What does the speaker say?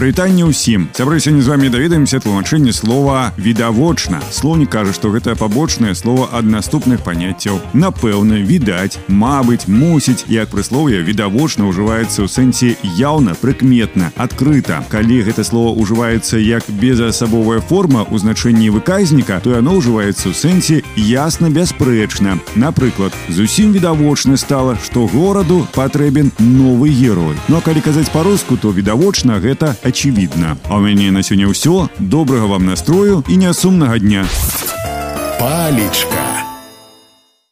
прывітанне ўсім сябры сёння з вами даведаемся тлумачэнне слова відавочна слоўнік кажа што гэта пабочнае слово ад наступных паняццяў напэўна відаць мабыць мусіць як прыслоўе відавочна ўжываецца ў сэнсе яўна прыкметна адкрыта калі гэта слово ўжываецца як безасабовая форма ў значэнні выказніка то яно ўжываецца ў сэнсе ясна бясспрэчна напрыклад зусім відавочна стала што гораду патрэбен новы герой ну а калі казаць па-руску то відавочна гэта очевидно. А у мяне на сегодня все. Доброго вам настрою и неасумнага дня. Палечка.